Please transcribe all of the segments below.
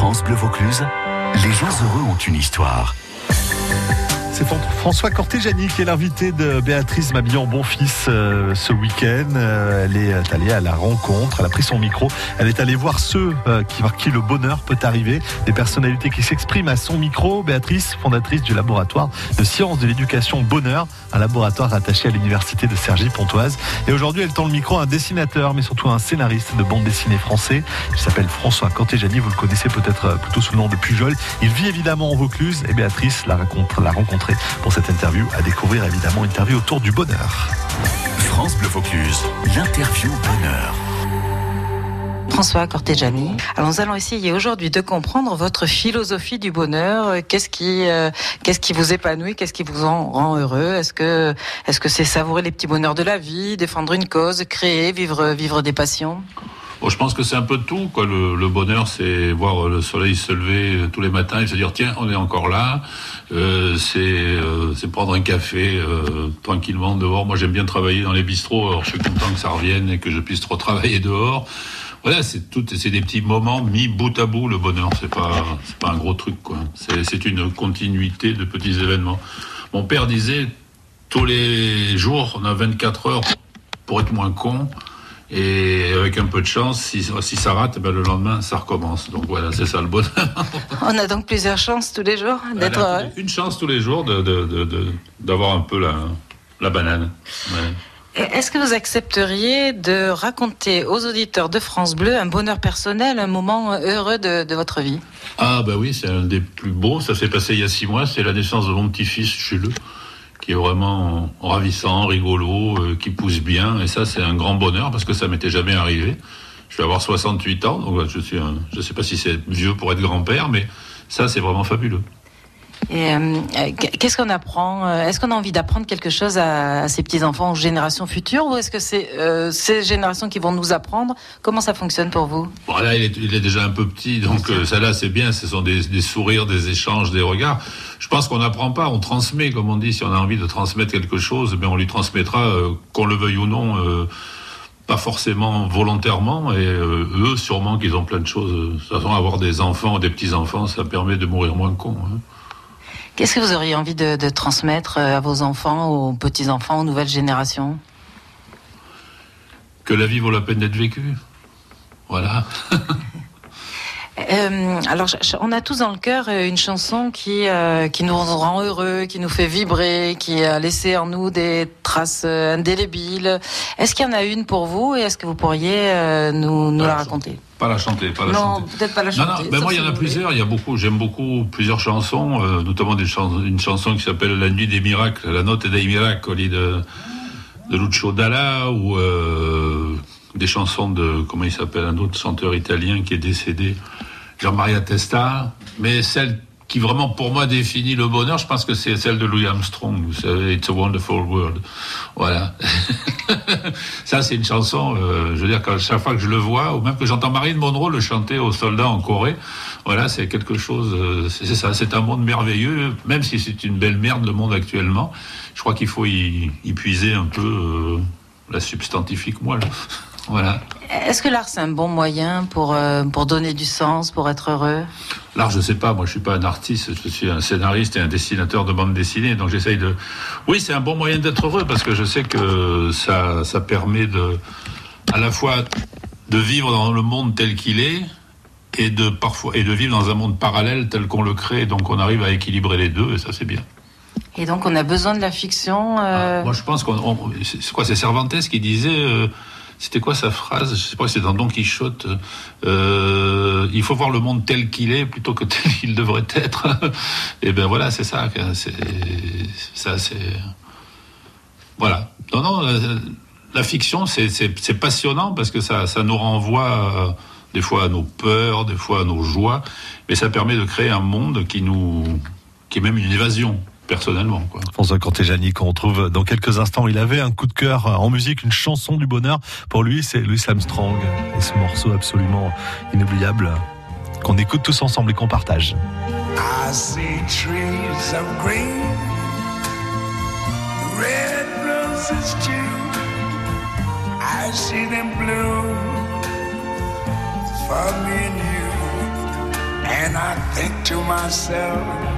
France Bleu Vaucluse, les gens heureux ont une histoire. C'est François Cortéjani qui est l'invité de Béatrice Mabillon Bonfils euh, ce week-end. Euh, elle est allée à la rencontre, elle a pris son micro, elle est allée voir ceux euh, qui, par qui le bonheur peut arriver, des personnalités qui s'expriment à son micro. Béatrice, fondatrice du laboratoire de sciences de l'éducation Bonheur, un laboratoire attaché à l'université de Cergy-Pontoise. Et aujourd'hui, elle tend le micro à un dessinateur, mais surtout à un scénariste de bande dessinée français. Il s'appelle François Cortéjani, vous le connaissez peut-être plutôt sous le nom de Pujol. Il vit évidemment en Vaucluse et Béatrice l'a pour cette interview à découvrir évidemment une interview autour du bonheur. France Bleu Vaucluse, l'interview bonheur. François Cortéjani. Alors nous allons essayer aujourd'hui de comprendre votre philosophie du bonheur. Qu'est-ce qui, euh, qu'est-ce qui vous épanouit? Qu'est-ce qui vous en rend heureux? Est-ce que, est-ce que c'est savourer les petits bonheurs de la vie, défendre une cause, créer, vivre, vivre des passions? Je pense que c'est un peu de tout. Quoi. Le, bonheur, c'est voir le soleil se lever tous les matins et se dire tiens, on est encore là. Euh, euh, c'est prendre un café euh, tranquillement dehors. Moi, j'aime bien travailler dans les bistrots. Alors, je suis content que ça revienne et que je puisse retravailler dehors. Voilà, c'est tout, c'est des petits moments mis bout à bout. Le bonheur, c'est pas, pas un gros truc, quoi. C'est une continuité de petits événements. Mon père disait tous les jours, on a 24 heures pour être moins con. Et avec un peu de chance, si, si ça rate, ben le lendemain, ça recommence. Donc voilà, c'est ça le bonheur. On a donc plusieurs chances tous les jours d'être. Une chance tous les jours d'avoir de, de, un peu la, la banane. Est-ce que vous accepteriez de raconter aux auditeurs de France Bleu un bonheur personnel, un moment heureux de, votre vie? Ah bah oui, c'est un des plus beaux. Ça s'est passé il y a six mois. C'est la naissance de mon petit-fils Jules qui est vraiment ravissant, rigolo, euh, qui pousse bien. Et ça, c'est un grand bonheur parce que ça m'était jamais arrivé. Je vais avoir 68 ans, donc je suis, je sais pas si c'est vieux pour être grand-père, mais ça, c'est vraiment fabuleux. Et euh, qu'est-ce qu'on apprend euh, Est-ce qu'on a envie d'apprendre quelque chose à, ces petits enfants, aux générations futures, ou est-ce que c'est euh, ces générations qui vont nous apprendre Comment ça fonctionne pour vous? Bon, Là, il est, il est, déjà un peu petit, donc ça là, c'est bien. Ce sont des, des, sourires, des échanges, des regards. Je pense qu'on n'apprend pas, on transmet, comme on dit. Si on a envie de transmettre quelque chose, mais on lui transmettra, qu'on le veuille ou non pas forcément volontairement, et eux, sûrement qu'ils ont plein de choses. De toute façon, avoir des enfants des petits-enfants, ça permet de mourir moins con. Hein. Qu'est-ce que vous auriez envie de, transmettre euh, à vos enfants, aux petits-enfants, aux nouvelles générations? Que la vie vaut la peine d'être vécue. Voilà. Euh, alors, on a tous dans le cœur euh, une chanson qui qui nous rend heureux, qui nous fait vibrer, qui a laissé en nous des traces indélébiles. Est-ce qu'il y en a une pour vous et est-ce que vous pourriez nous, nous la raconter? pas la chanter, pas la non, chanter. peut-être pas la chanter. Non, non, moi il y en a plusieurs. Il y a beaucoup, j'aime beaucoup plusieurs chansons, euh, notamment des une chanson qui s'appelle La Nuit des miracles, la note des miracles de de Lucio Dalla ou euh, des chansons de comment il s'appelle un autre chanteur italien qui est décédé, Jean Maria Testa. Mais celle qui vraiment pour moi définit le bonheur, je pense que c'est celle de Louis Armstrong. Vous savez, It's a Wonderful World. Voilà. ça, c'est une chanson. Euh, je veux dire, quand, chaque fois que je le vois, ou même que j'entends Marine Monroe le chanter aux soldats en Corée, voilà, c'est quelque chose. Euh, c'est ça. C'est un monde merveilleux, même si c'est une belle merde le monde actuellement. Je crois qu'il faut y, puiser un peu euh, la substantifique moelle. voilà. Est-ce que l'art c'est un bon moyen pour pour donner du sens, pour être heureux? L'art, je sais pas. Moi, je suis pas un artiste. Je suis un scénariste et un dessinateur de bande dessinée. Donc, j'essaye de. Oui, c'est un bon moyen d'être heureux parce que je sais que ça, ça permet de, à la fois de vivre dans le monde tel qu'il est et de parfois et de vivre dans un monde parallèle tel qu'on le crée. Donc, on arrive à équilibrer les deux et ça, c'est bien. Et donc, on a besoin de la fiction. Euh, ah, moi, je pense qu'on. C'est quoi C'est Cervantes qui disait. Euh, c'était quoi sa phrase Je sais pas, c'est dans Don Quichotte. Euh, il faut voir le monde tel qu'il est plutôt que tel qu'il devrait être. Et ben voilà, c'est ça. C'est ça, c'est voilà. Non, non. La, fiction, c'est passionnant parce que ça, ça nous renvoie euh, des fois à nos peurs, des fois à nos joies, mais ça permet de créer un monde qui nous, qui est même une évasion personnellement. Quoi. François Cortéjani, qu'on retrouve dans quelques instants, il avait un coup de cœur en musique, une chanson du bonheur. Pour lui, c'est Louis Armstrong et ce morceau absolument inoubliable qu'on écoute tous ensemble et qu'on partage. I see trees of green, red roses too. I see them blue for me and you. And I think to myself,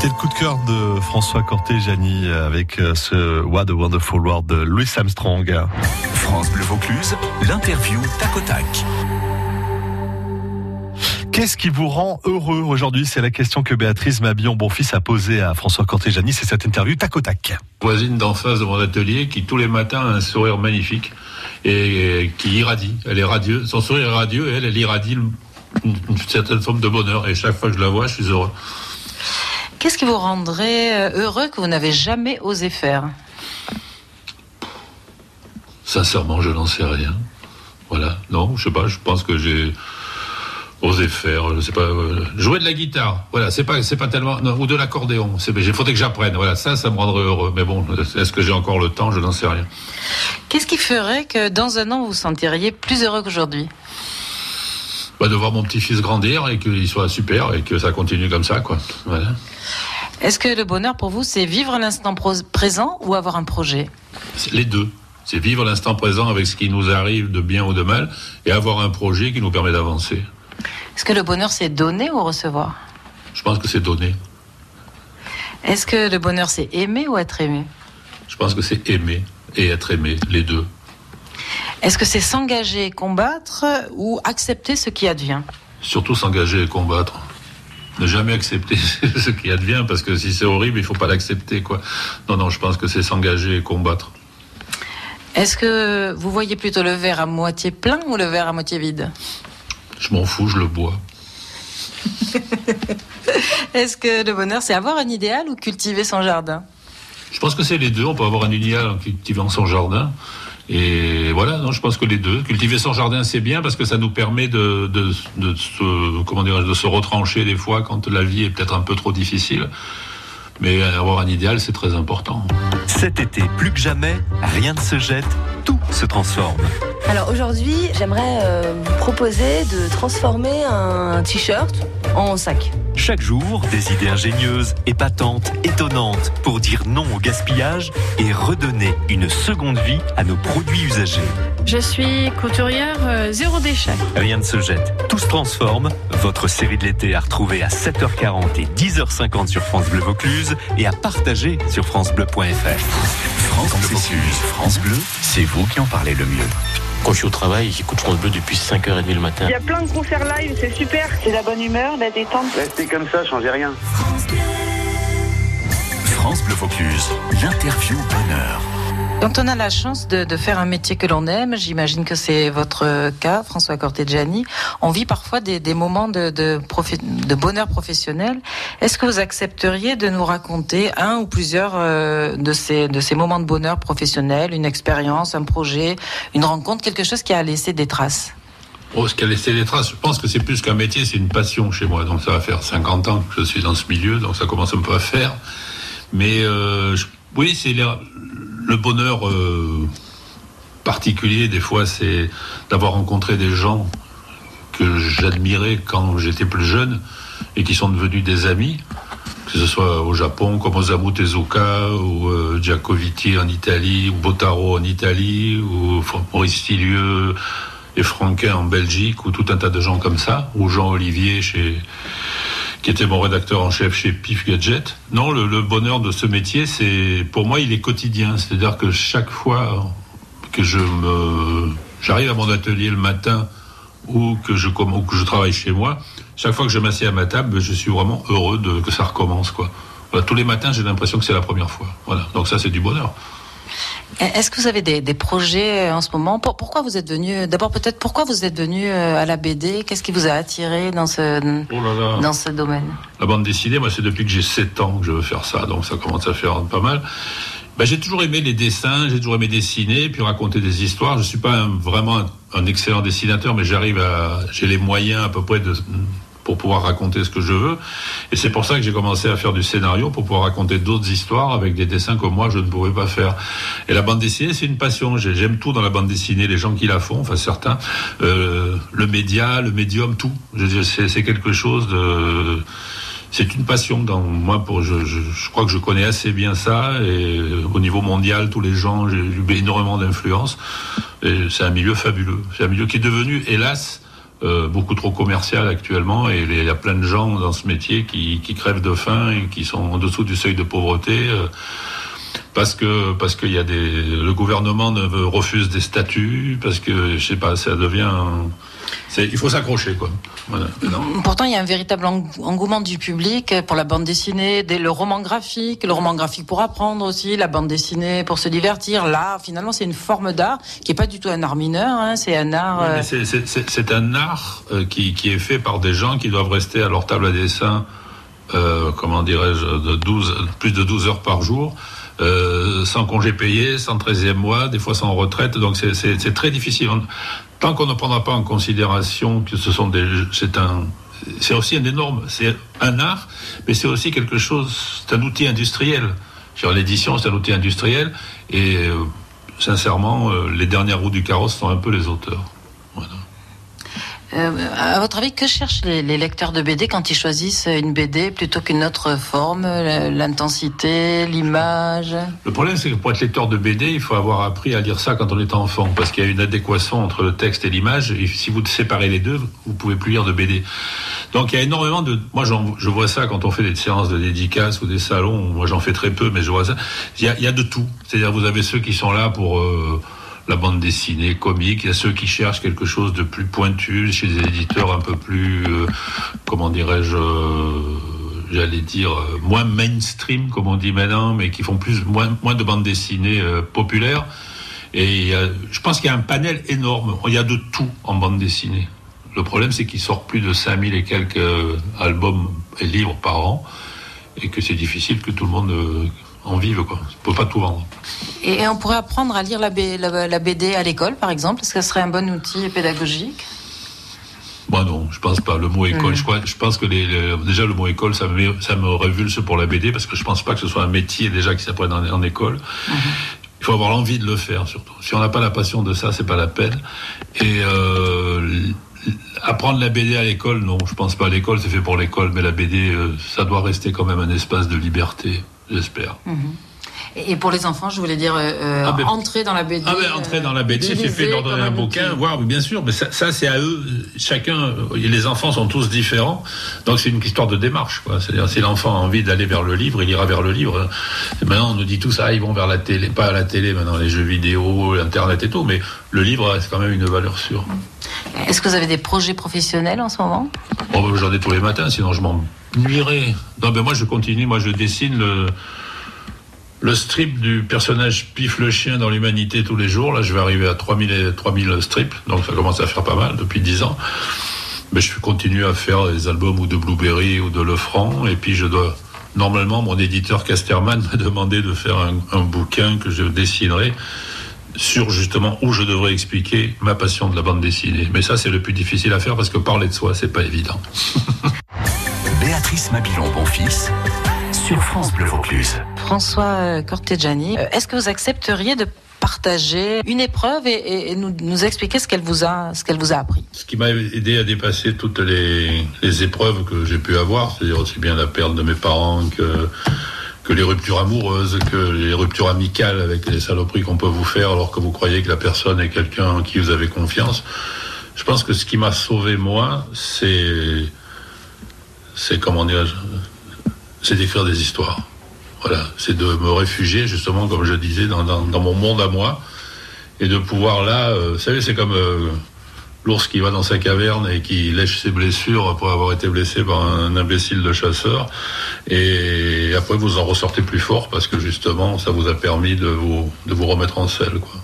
C'était le coup de cœur de François Corté-Jani avec euh, ce What a Wonderful World de Louis Armstrong. France Bleu Vaucluse, l'interview tac au tac. Qu'est-ce qui vous rend heureux aujourd'hui? C'est la question que Béatrice Mabillon Bonfils a posée à François Corté-Jani. C'est cette interview tac au tac. voisine d'en face de mon atelier qui tous les matins a un sourire magnifique et qui irradie. Elle est radieuse. Son sourire est radieux et elle, elle irradie une certaine forme de bonheur. Et chaque fois que je la vois, je suis heureux. Qu'est-ce qui vous rendrait euh, heureux que vous n'avez jamais osé faire? Sincèrement, je n'en sais rien. Voilà. Non, je sais pas. Je pense que j'ai osé faire, je sais pas, euh, jouer de la guitare. Voilà, c'est pas, c'est pas tellement, non, ou de l'accordéon. C'est, il faudrait que j'apprenne. Voilà, ça, ça me rendrait heureux. Mais bon, est-ce que j'ai encore le temps? Je n'en sais rien. Qu'est-ce qui ferait que dans un an vous vous sentiriez plus heureux qu'aujourd'hui? Bah, de voir mon petit-fils grandir et qu'il soit super et que ça continue comme ça, quoi. Voilà. Est-ce que le bonheur pour vous, c'est vivre l'instant présent ou avoir un projet? Les deux. C'est vivre l'instant présent avec ce qui nous arrive de bien ou de mal et avoir un projet qui nous permet d'avancer. Est-ce que le bonheur, c'est donner ou recevoir? Je pense que c'est donner. Est-ce que le bonheur, c'est aimer ou être aimé? Je pense que c'est aimer et être aimé, les deux. Est-ce que c'est s'engager et combattre ou accepter ce qui advient? Surtout s'engager et combattre. Ne jamais accepter ce qui advient, parce que si c'est horrible, il faut pas l'accepter, quoi. Non, non, je pense que c'est s'engager et combattre. Est-ce que vous voyez plutôt le verre à moitié plein ou le verre à moitié vide? Je m'en fous, je le bois. Est-ce que le bonheur, c'est avoir un idéal ou cultiver son jardin? Je pense que c'est les deux. On peut avoir un idéal en cultivant son jardin. Et voilà, je pense que les deux. Cultiver son jardin, c'est bien parce que ça nous permet de, se, de se retrancher des fois quand la vie est peut-être un peu trop difficile. Mais avoir un idéal, c'est très important. Cet été, plus que jamais, rien ne se jette, tout se transforme. Alors aujourd'hui, j'aimerais euh, vous proposer de transformer un t-shirt en sac. Chaque jour, des idées ingénieuses, épatantes, étonnantes pour dire non au gaspillage et redonner une seconde vie à nos produits usagés. Je suis couturière euh, zéro déchet. Rien ne se jette, tout se transforme. Votre série de l'été à retrouver à 7h40 et 10h50 sur France Bleu Vaucluse et à partager sur francebleu.fr. France Bleu France Bleu, c'est vous qui en parlez le mieux. Quand je suis au travail, j'écoute France Bleu depuis 5h30 le matin. Il y a plein de concerts live, c'est super. C'est la bonne humeur, la détente. Restez comme ça, changez rien. France Bleu Vaucluse, l'interview bonheur. Quand on a la chance de, faire un métier que l'on aime, j'imagine que c'est votre cas, François Corteggiani, on vit parfois des, moments de, bonheur professionnel. Est-ce que vous accepteriez de nous raconter un ou plusieurs euh, de, ces, moments de bonheur professionnel, une expérience, un projet, une rencontre, quelque chose qui a laissé des traces? Oh, ce qui a laissé des traces, je pense que c'est plus qu'un métier, c'est une passion chez moi. Donc ça va faire 50 ans que je suis dans ce milieu, donc ça commence un peu à faire. Mais euh, oui, c'est le bonheur euh, particulier, des fois, c'est d'avoir rencontré des gens que j'admirais quand j'étais plus jeune et qui sont devenus des amis, que ce soit au Japon, comme Osamu Tezuka, ou euh, Giacoviti en Italie, ou Botaro en Italie, ou Maurice Tillieu et Franquin en Belgique, ou tout un tas de gens comme ça, ou Jean Olivier chez qui était mon rédacteur en chef chez Pif Gadget. Non, le, bonheur de ce métier, c'est pour moi, il est quotidien. C'est-à-dire que chaque fois que je me, j'arrive à mon atelier le matin ou que je ou que je travaille chez moi, chaque fois que je m'assieds à ma table, je suis vraiment heureux de que ça recommence, quoi. tous les matins, j'ai l'impression que c'est la première fois. Voilà. Donc ça, c'est du bonheur. Est-ce que vous avez des, projets euh, en ce moment Pourquoi vous êtes venu D'abord, peut-être pourquoi vous êtes venu euh, à la BD Qu'est-ce qui vous a attiré dans ce oh dans ce domaine? La bande dessinée, moi, c'est depuis que j'ai 7 ans que je veux faire ça, donc ça commence à faire pas mal. Ben, j'ai toujours aimé les dessins, j'ai toujours aimé dessiner, puis raconter des histoires. Je suis pas vraiment un excellent dessinateur, mais j'arrive à, j'ai les moyens à peu près de pour pouvoir raconter ce que je veux. Et c'est pour ça que j'ai commencé à faire du scénario pour pouvoir raconter d'autres histoires avec des dessins que moi je ne pouvais pas faire. Et la bande dessinée, c'est une passion. J'aime tout dans la bande dessinée, les gens qui la font, enfin certains, euh, le média, le médium, tout. C'est quelque chose de c'est une passion dans moi pour je, je, je, crois que je connais assez bien ça et au niveau mondial tous les gens j'ai eu énormément d'influence et c'est un milieu fabuleux c'est un milieu qui est devenu hélas euh, beaucoup trop commercial actuellement et il y a plein de gens dans ce métier qui, crèvent de faim et qui sont en dessous du seuil de pauvreté euh, parce que parce y a des le gouvernement ne refuse des statuts parce que je sais pas ça devient il faut s'accrocher, quoi. Pourtant, il y a un véritable engouement du public pour la bande dessinée, le roman graphique, le roman graphique pour apprendre aussi, la bande dessinée pour se divertir. Là, finalement, c'est une forme d'art qui est pas du tout un art mineur. Hein, c'est un art. Euh, c'est un art euh, qui, qui, est fait par des gens qui doivent rester à leur table à dessin. Euh, comment dirais-je, de 12, plus de 12 heures par jour. Euh, sans congé payé, sans 13e mois, des fois sans retraite. Donc c'est très difficile tant qu'on ne prendra pas en considération que ce sont des, c'est un, c'est aussi un énorme, c'est un art, mais c'est aussi quelque chose, c'est un outil industriel. L'édition, c'est un outil industriel, et euh, sincèrement, euh, les dernières roues du carrosse sont un peu les auteurs. Euh, à votre avis, que cherchent les, lecteurs de BD quand ils choisissent une BD plutôt qu'une autre forme L'intensité, l'image? Le problème, c'est que pour être lecteur de BD, il faut avoir appris à lire ça quand on est enfant, parce qu'il y a une adéquation entre le texte et l'image, et si vous séparez les deux, vous pouvez plus lire de BD. Donc il y a énormément de... Moi, je vois ça quand on fait des séances de dédicaces ou des salons, moi j'en fais très peu, mais je vois ça. Il y a, il y a de tout. C'est-à-dire, vous avez ceux qui sont là pour... Euh, la bande dessinée, comique. Il y a ceux qui cherchent quelque chose de plus pointu, chez des éditeurs un peu plus, euh, comment dirais-je, euh, j'allais dire, euh, moins mainstream, comme on dit maintenant, mais qui font plus, moins, moins de bandes dessinées populaires. Et je pense qu'il y a un panel énorme. Il y a de tout en bande dessinée. Le problème, c'est qu'il sort plus de 5000 et quelques albums et livres par an, et que c'est difficile que tout le monde en vive, quoi. On peut pas tout vendre. Et on pourrait apprendre à lire la, BD à l'école, par exemple Est-ce que ce serait un bon outil pédagogique? Moi non, je pense pas. Le mot école, je, crois, je pense que déjà le mot école, ça me, ça me révulse pour la BD parce que je pense pas que ce soit un métier déjà qui s'apprenne en, école. Mhm. Il faut avoir l'envie de le faire surtout. Si on n'a pas la passion de ça, c'est pas la peine. Et euh, apprendre la BD à l'école, non, je pense pas. L'école, c'est fait pour l'école, mais la BD, euh, ça doit rester quand même un espace de liberté j'espère. Mhm. Et pour les enfants, je voulais dire, euh, euh, ah ben, entrer dans la BD. Ah ben, entrer dans la BD, c'est fait leur donner un bouquin, voir, bien sûr, mais ça, c'est à eux, chacun, les enfants sont tous différents, donc c'est une histoire de démarche. C'est-à-dire, si l'enfant a envie d'aller vers le livre, il ira vers le livre. Maintenant, on nous dit tous, ah, ils vont vers la télé, pas à la télé, maintenant, les jeux vidéo, Internet et tout, mais le livre, c'est quand même une valeur sûre. Est-ce que vous avez des projets professionnels en ce moment? Oh, ben, J'en ai tous les matins, sinon je m'en nuirais. Non, ben moi, je continue, moi, je dessine le le strip du personnage Pif le chien dans l'humanité tous les jours. Là, je vais arriver à 3000, et- 3000 strips, donc ça commence à faire pas mal depuis 10 ans. Mais je continue à faire des albums ou de Blueberry ou de Lefranc, et puis je dois. Normalement, mon éditeur Casterman m'a demandé de faire un, un bouquin que je dessinerai sur justement où je devrais expliquer ma passion de la bande dessinée. Mais ça, c'est le plus difficile à faire parce que parler de soi, c'est pas évident. Béatrice Mabilon-Bonfils sur France Bleu Vaucluse. François euh, Cortegiani, euh, est-ce que vous accepteriez de partager une épreuve et, nous, expliquer ce qu'elle vous a, ce qu'elle vous a appris? Ce qui m'a aidé à dépasser toutes les, épreuves que j'ai pu avoir, c'est-à-dire aussi bien la perte de mes parents que, les ruptures amoureuses, que les ruptures amicales avec les saloperies qu'on peut vous faire alors que vous croyez que la personne est quelqu'un en qui vous avez confiance. Je pense que ce qui m'a sauvé moi, c'est, c'est comment c'est d'écrire des histoires. Voilà, c'est de me réfugier justement, comme je disais, dans, dans, dans mon monde à moi, et de pouvoir là, euh, vous savez, c'est comme euh, l'ours qui va dans sa caverne et qui lèche ses blessures après avoir été blessé par un imbécile de chasseur, et après vous en ressortez plus fort parce que justement, ça vous a permis de vous, de vous remettre en selle, quoi.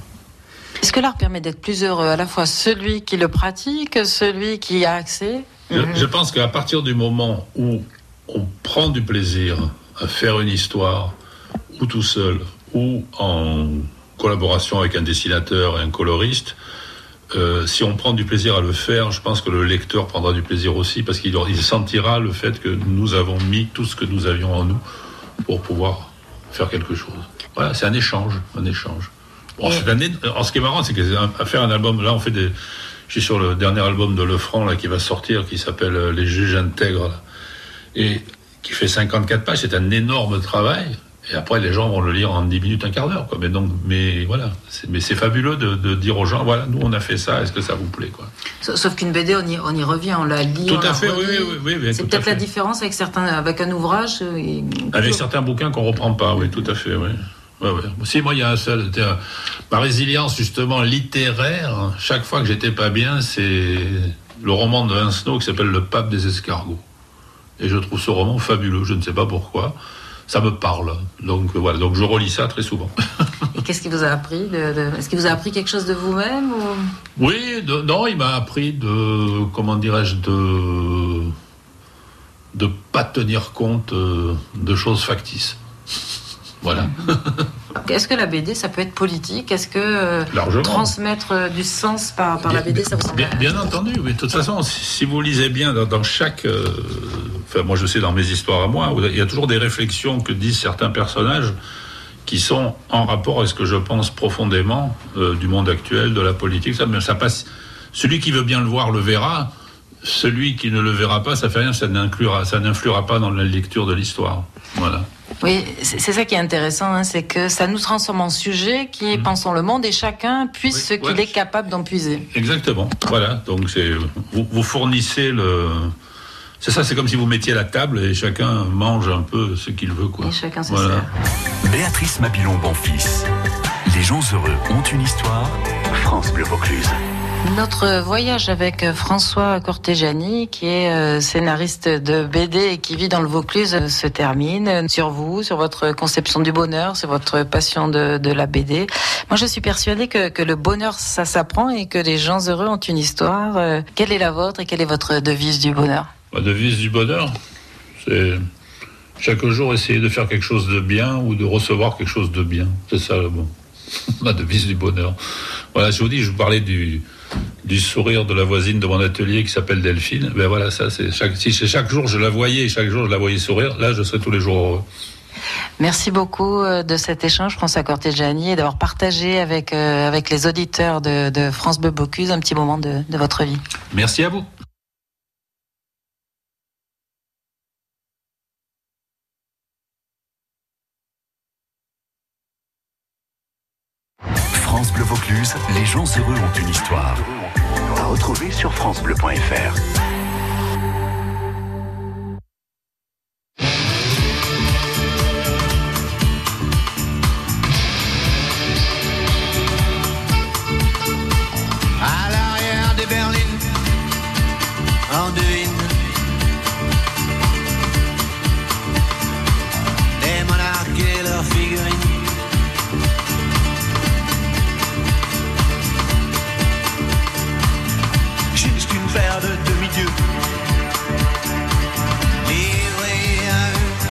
Est-ce que l'art permet d'être plus heureux à la fois celui qui le pratique, celui qui y a accès? Je, je pense qu'à partir du moment où on prend du plaisir à faire une histoire, ou tout seul, ou en collaboration avec un dessinateur et un coloriste, euh, si on prend du plaisir à le faire, je pense que le lecteur prendra du plaisir aussi, parce qu'il il sentira le fait que nous avons mis tout ce que nous avions en nous pour pouvoir faire quelque chose. Voilà, c'est un échange, un échange. Bon, alors, ce qui est marrant, c'est que à faire un album, là, on fait des. Je suis sur le dernier album de Lefranc là qui va sortir, qui s'appelle euh, Les juges intègres, là, et qui fait 54 pages. C'est un énorme travail. Et après, les gens vont le lire en 10 minutes, un quart d'heure. Quoi. Mais donc, mais voilà, c'est, mais c'est fabuleux de, de dire aux gens, voilà, nous on a fait ça. Est-ce que ça vous plaît, quoi? Sauf qu'une BD, on y, on y revient, on la lit. Tout à fait, oui, oui, oui, C'est tout peut-être la différence avec certains, avec un ouvrage. euh, et- Avec certains bouquins qu'on reprend pas, oui, tout à fait, oui. Ouais, ouais. Si, moi, il y a un seul. un- Ma résilience, justement, littéraire, chaque fois que j'étais pas bien, c'est le roman de Vincenot qui s'appelle Le pape des escargots. Et je trouve ce roman fabuleux, je ne sais pas pourquoi. Ça me parle. Donc euh, voilà, donc je relis ça très souvent. Et qu'est-ce qui vous a appris de- de- Est-ce qu'il vous a appris quelque chose de vous-même ou... Oui, de- non, il m'a appris de, comment dirais-je, de de pas tenir compte euh, de choses factices. Voilà. Est-ce que la BD, ça peut être politique? Est-ce que euh, transmettre euh, du sens par, par la BD, ça vous semble Bien, bien entendu, mais de toute façon, si, si vous lisez bien dans, dans chaque, euh, enfin moi je sais dans mes histoires à moi, il y a toujours des réflexions que disent certains personnages qui sont en rapport avec ce que je pense profondément euh, du monde actuel, de la politique. Ça, mais ça passe. Celui qui veut bien le voir le verra. Celui qui ne le verra pas, ça fait rien, ça n'inclura, ça n'influera pas dans la lecture de l'histoire. Voilà. Oui, c'est ça qui est intéressant, hein, c'est que ça nous transforme en sujet qui pensons le monde et chacun puisse ce qu'il ouais. est capable d'en puiser. Exactement. Voilà. Donc vous fournissez le. C'est ça. C'est comme si vous mettiez la table et chacun mange un peu ce qu'il veut, quoi. Et chacun se Voilà. sert. Béatrice Mabilon-Bonfils. Les gens heureux ont une histoire. France Bleu Vaucluse. Notre voyage avec François Cortegiani, qui est euh, scénariste de BD et qui vit dans le Vaucluse, euh, se termine euh, sur vous, sur votre conception du bonheur, sur votre passion de, de la BD. Moi, je suis persuadée que, que le bonheur, ça s'apprend et que les gens heureux ont une histoire. Quelle est la vôtre et quelle est votre devise du bonheur? Ma devise du bonheur, c'est chaque jour essayer de faire quelque chose de bien ou de recevoir quelque chose de bien. C'est ça le bon. Ma devise du bonheur. Voilà, je vous dis, je vous parlais du, du sourire de la voisine de mon atelier qui s'appelle Delphine. Ben voilà, ça, c'est chaque, si c'est chaque jour je la voyais et chaque jour je la voyais sourire, là je serais tous les jours heureux. Merci beaucoup euh, de cet échange, François Cortegiani, et d'avoir partagé avec, euh, avec les auditeurs de, de France Bleu Bocuse un petit moment de, de votre vie. Merci à vous. France Bleu Vaucluse, les gens heureux ont une histoire. À retrouver sur FranceBleu.fr.